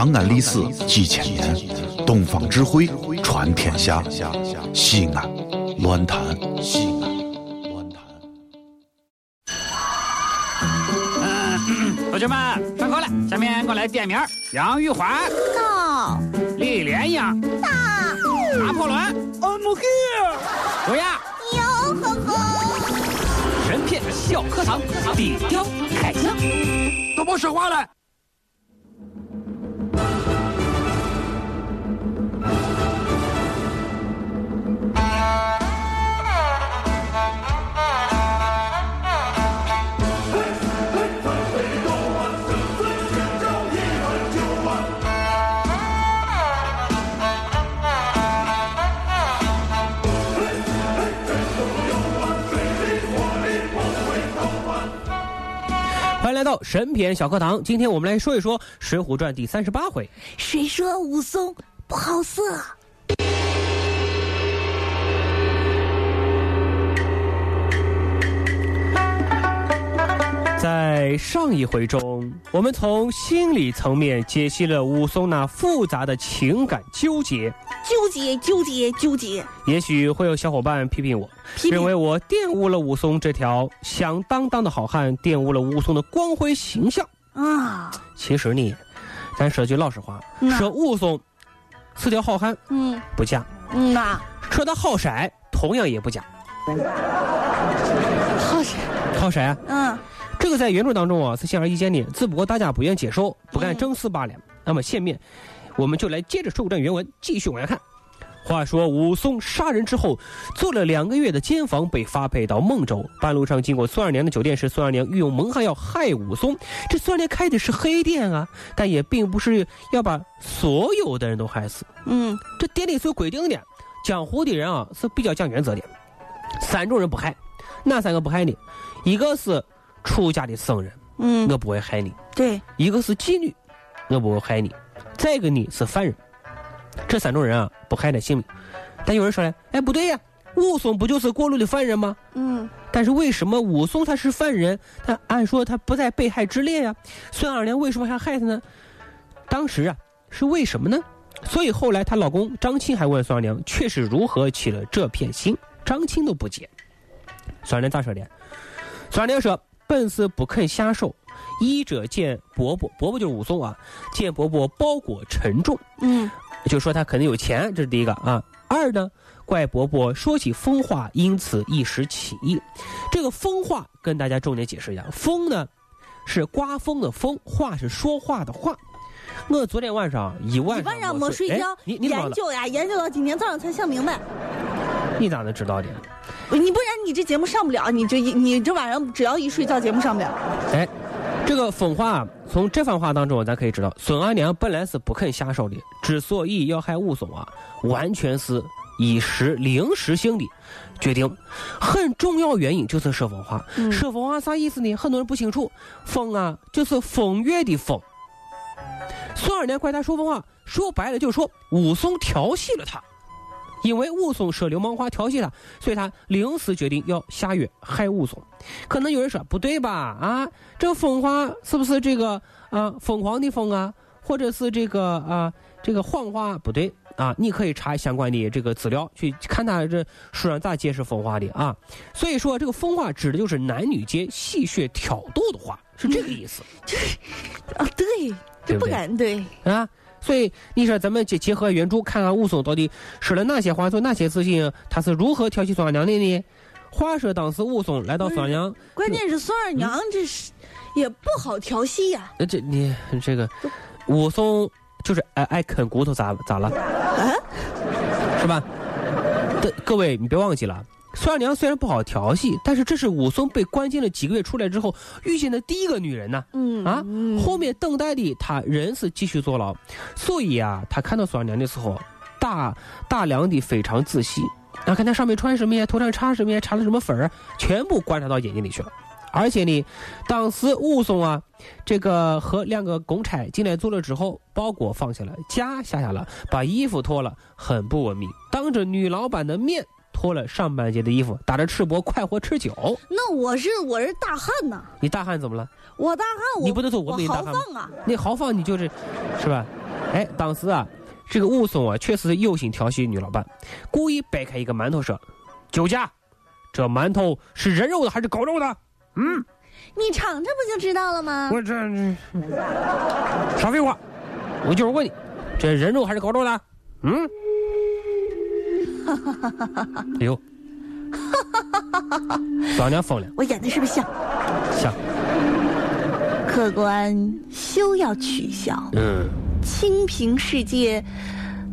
长安历史几千年，东方智慧传天下。西安，乱谈西安，乱谈。同学们，上课了，下面我来点名：杨玉环、到李莲英、到拿破仑、I'm here、卓雅。哟呵呵，神片小课堂，底雕开讲。都别说话了。来到神篇小课堂。今天我们来说一说《水浒传》第三十八回。谁说武松不好色？在上一回中，我们从心理层面解析了武松那复杂的情感纠结。纠结纠结纠结，也许会有小伙伴批评我，批评。认为我玷污了武松这条响当当的好汉，玷污了武松的光辉形象。啊，其实呢，咱说句老实话，嗯说武松是条好汉嗯。不假，嗯呐，说他好色同样也不假。好色，好色。啊，嗯这个在原著当中啊是显而易见的，只不过大家不愿接受，不敢嗯正视罢了。那么下面我们就来接着《水浒传》原文继续往下看。话说武松杀人之后，做了两个月的监房，被发配到孟州。半路上经过孙二娘的酒店时，孙二娘欲用蒙汗药害武松。这孙二娘开的是黑店啊，但也并不是要把所有的人都害死。嗯这店里是有规定的，江湖的人啊是比较讲原则的，三种人不害，哪三个不害呢？一个是出家的僧人，嗯，我不会害你；对，一个是妓女，我不会害你；再一个呢是犯人。这三种人啊不害你性命。但有人说了，哎不对呀，武松不就是过路的犯人吗？嗯但是为什么武松他是犯人？他按说他不在被害之列呀、孙二娘为什么还害他呢？当时啊是为什么呢？所以后来她老公张青还问孙二娘，却是如何起了这片心？张青都不解。孙二娘咋说的？孙二娘说：“本是不肯下手，医者见伯伯，伯伯就是武松啊，见伯伯包裹沉重，嗯就说他肯定有钱，这是第一个啊。二呢，怪伯伯说起疯话，因此一时起意。这个疯话跟大家重点解释一下，疯呢是刮风的风，话是说话的话。我昨天晚上一晚上没睡觉？研究呀，研究到今天早上才想明白。你咋能知道的？你不然你这节目上不了，你这一你这晚上只要一睡觉，节目上不了。哎，这个疯话从这番话当中，咱可以知道，孙二娘本来是不肯下手的，之所以要害武松啊，完全是一时临时性的决定。很重要原因就是说疯话。嗯说疯话啥意思呢？很多人不清楚，疯啊就是风月的风。孙二娘怪他说疯话，说白了就是说武松调戏了他。因为武松说流氓话调戏他，所以他临时决定要下药害武松。可能有人说不对吧？啊，这个疯话是不是这个啊疯狂的疯啊，或者是这个啊这个谎话？不对啊，你可以查相关的这个资料去看他这书上咋解释疯话的啊。所以说这个疯话指的就是男女间戏谑挑逗的话，是这个意思。啊，对，就不对不对敢对。啊。所以你说咱们结结合原著，看看武松到底说了哪些话，做哪些事情，他是如何调戏孙二娘的呢？话说当时武松来到孙二娘，关键是孙二娘这是也不好调戏呀。呃，这你这个武松就是爱爱啃骨头咋咋了？啊，是吧？的各位，你别忘记了，孙二娘虽然不好调戏，但是这是武松被关进了几个月出来之后遇见的第一个女人呐、嗯啊嗯。后面等待的他仍是继续坐牢，所以啊，他看到孙二娘的时候，大大量的非常仔细，啊，看她上面穿什么呀，头上插什么呀，插了什么粉儿，全部观察到眼睛里去了。而且呢，当时武松啊，这个和两个公差进来坐了之后，包裹放下了，家下下了，把衣服脱了，很不文明，当着女老板的面脱了上半截的衣服，打着赤膊快活吃酒。那我是我是大汉呐，你大汉怎么了？我大汉我你不能说我没大汉吗放啊，你豪放你就是，是吧？哎，当时啊，这个武松啊，确实有心调戏女老板，故意掰开一个馒头说：“酒家，这馒头是人肉的还是狗肉的？”嗯，你尝尝不就知道了吗？我这少废话，我就是问你，这人肉还是狗肉的？嗯，哎呦，老娘疯了，我演的是不是像？像，客官休要取笑，嗯清平世界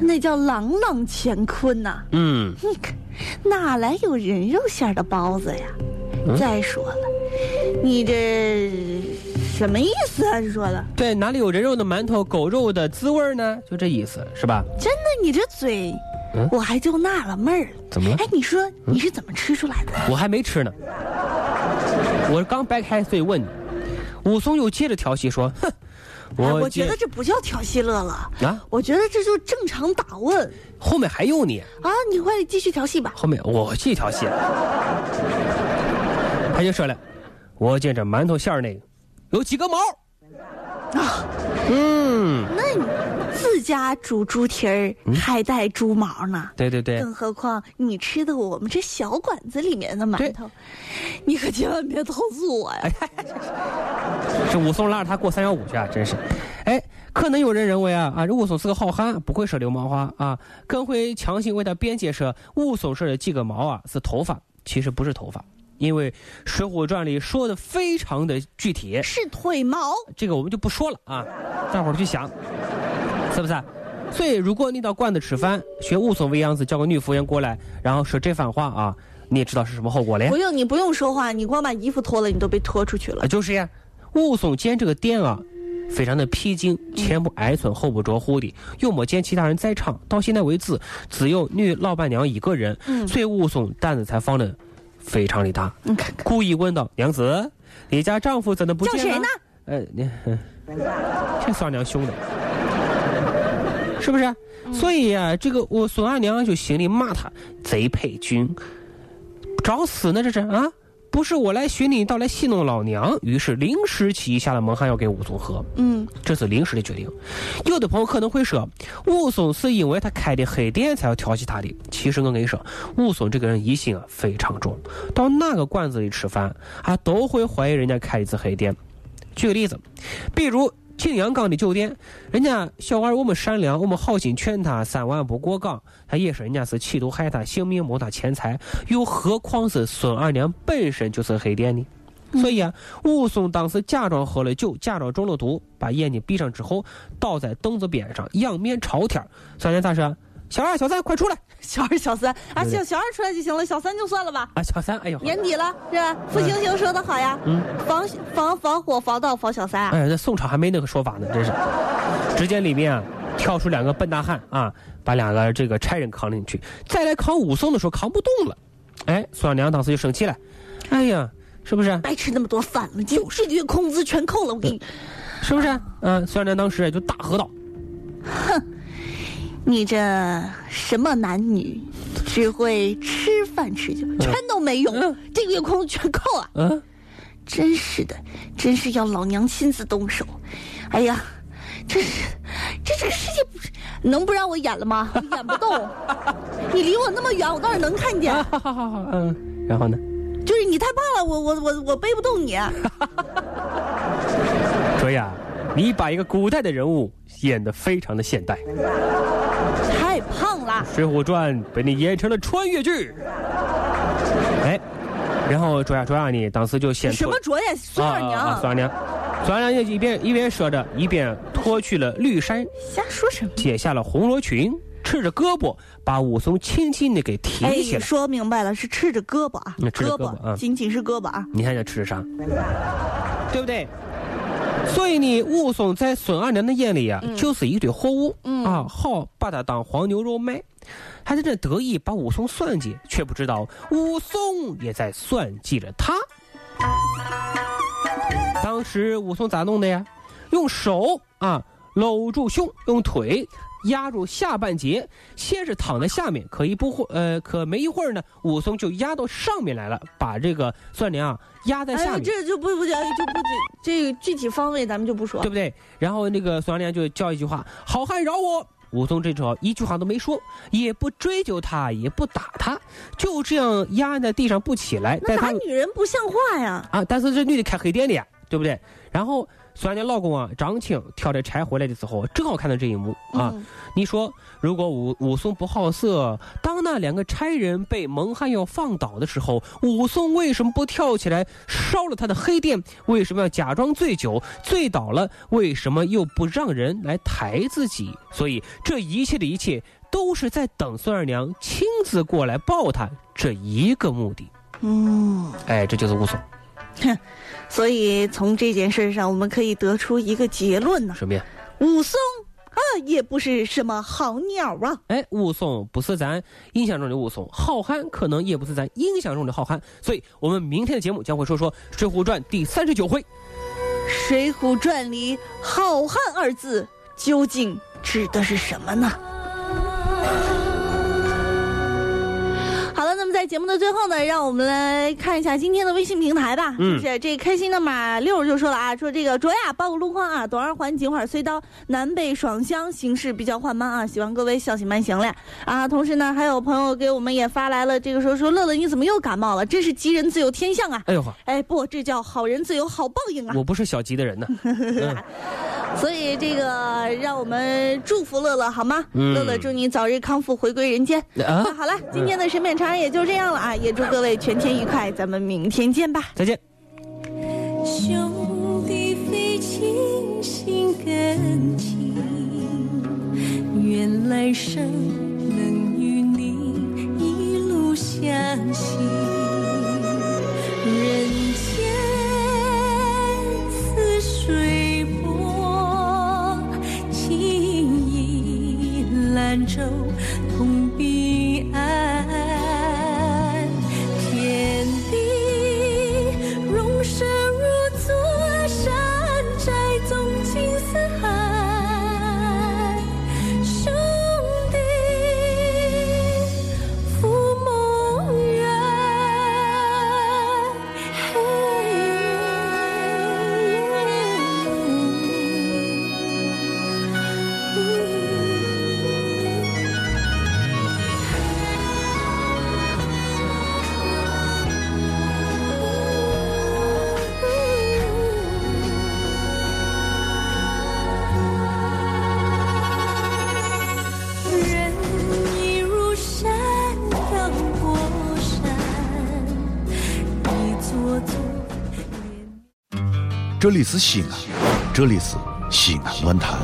那叫朗朗乾坤呐、嗯，你看哪来有人肉馅儿的包子呀？嗯再说了，你这什么意思啊？是说的对，哪里有人肉的馒头，狗肉的滋味呢？就这意思，是吧？真的？你这嘴，嗯我还就纳了闷儿了。怎么了？哎，你说你是怎么吃出来的？我还没吃呢，我刚掰开，所以问你。武松又接着调戏说：“哼，哎我觉得这不叫调戏乐了，啊，我觉得这就正常打问后面还有你，啊！你快继续调戏吧。后面我继续调戏。”他就说了：“我见这馒头馅儿那个有几个毛啊，嗯，那你自家煮猪蹄儿还带猪毛呢？对对对，更何况你吃的我们这小馆子里面的馒头，你可千万别投诉我呀！这武松拉着他过三幺五去啊，真是。哎，可能有人认为啊啊，这武松是个好汉，不会说流氓话啊，更会强行为他辩解说武松说的几个毛啊是头发，其实不是头发，因为《水浒传》里说的非常的具体，是腿毛，这个我们就不说了啊，大伙儿去想，是不是？所以，如果你到馆子吃饭，学武松为样子，叫个女服务员过来，然后说这番话啊，你也知道是什么后果嘞不？用你不用说话，你光把衣服脱了，你都被拖出去了啊，。就是呀，武松见这个店啊，非常的僻静，前不挨村后不着户的，又没见其他人在场，到现在为止只有女老板娘一个人，嗯所以武松胆子才放的非常的大，你看看故意问道：“娘子，你家丈夫怎么不见了？”叫谁呢？呃，你这孙二娘凶的，是不是？所以呀、这个我孙二娘就心里骂他贼配军，找死呢这是啊！不是我来寻你，倒来戏弄老娘。于是临时起意下了蒙汗，要给武松喝。嗯，这是临时的决定。有的朋友可能会说，武松是因为他开的黑店才要调戏他的。其实我跟你说，武松这个人疑心啊非常重，到哪个馆子里吃饭啊都会怀疑人家开的是黑店。举个例子，比如景阳冈的酒店，人家小二我们善良，我们好心劝他三万不过岗，他也是人家是企图害他性命谋他钱财，又何况是孙二娘本身就是黑店呢？所以啊，武松当时假装喝了酒，假装中了毒，把眼睛闭上之后，倒在凳子边上，仰面朝天。孙二娘咋说？小二、小三，快出来！小二、小三啊，对小小二出来就行了，小三就算了吧。啊，小三，哎呦，年底了，是吧？傅星星说的好呀，嗯防防防火防盗防小三啊。哎，这宋朝还没那个说法呢，真是。只见里面啊，跳出两个笨大汉啊，把两个这个差人扛进去。再来扛武松的时候扛不动了，哎，孙二娘当时就生气了，哎呀，是不是？白吃那么多饭了，就是这个工资全扣了，我给你。是不是？嗯、孙二娘当时就大喝道你这什么男女，只会吃饭吃酒，全都没用，嗯这个月工资全扣啊！嗯，真是的，真是要老娘亲自动手。哎呀，这是这这个世界不是能不让我演了吗？我 演不动，你离我那么远，我倒是能看见。好好好好，嗯，然后呢？就是你太胖了，我我我我背不动你。卓雅，你把一个古代的人物演得非常的现代，《太胖了，水浒传》被你演成了穿越剧。哎，然后卓呀卓呀呢，当时就先脱什么卓呀，孙二娘，啊啊啊孙二娘，孙二娘就一边一边说着，一边脱去了绿衫，瞎说什么？解下了红罗裙，赤着胳膊把武松轻轻的给提哎，起来。说明白了，是赤着胳膊啊，胳胳膊啊仅仅是胳膊啊。你看这吃啥？对不对？所以呢，武松在孙二娘的眼里啊，就是一堆货物、嗯啊，好把他当黄牛肉卖，还在这得意把武松算计，却不知道武松也在算计着他。当时武松咋弄的呀？用手啊搂住胸，用腿压住下半截，先是躺在下面，可一不会呃，可没一会儿呢，武松就压到上面来了，把这个孙二娘啊压在下面。这就不不讲就不这个具体方位咱们就不说对。不对？然后那个孙二娘就叫一句话：“好汉饶我！”武松这时候一句话都没说，也不追究他，也不打他，就这样压在地上不起来。那打女人不像话呀！啊，但是这女的开黑店的呀，对不对？然后孙二娘老公啊张青挑着柴回来的时候，正好看到这一幕啊。嗯你说，如果武武松不好色，当那两个差人被蒙汗药放倒的时候，武松为什么不跳起来烧了他的黑店？为什么要假装醉酒？醉倒了，为什么又不让人来抬自己？所以这一切的一切，都是在等孙二娘亲自过来抱他这一个目的。嗯，哎，这就是武松，所以从这件事上，我们可以得出一个结论呢：什么呀？武松啊，也不是什么好鸟啊。哎，武松不是咱印象中的武松，好汉可能也不是咱印象中的好汉，所以我们明天的节目将会说说《水浒传》第三十九回。《水浒传》里“好汉”二字究竟指的是什么呢？节目的最后呢，让我们来看一下今天的微信平台吧。嗯就是这开心的马六就说了啊，说这个卓雅报个路况啊，东二环锦花隧道南北双向行驶比较缓慢啊，希望各位小心慢行嘞啊。同时呢，还有朋友给我们也发来了这个说说乐乐你怎么又感冒了？真是吉人自有天相啊！哎呦呵，哎不，这叫好人自有好报应啊。我 不是小吉的人呢。嗯所以这个让我们祝福乐乐好吗？嗯乐乐祝你早日康复，回归人间。好了，今天的审美长也就这样了啊，也祝各位全天愉快，咱们明天见吧。再见。兄弟非亲，心更亲。愿来生能与你一路相行。人这里是西安，这里是西安论坛。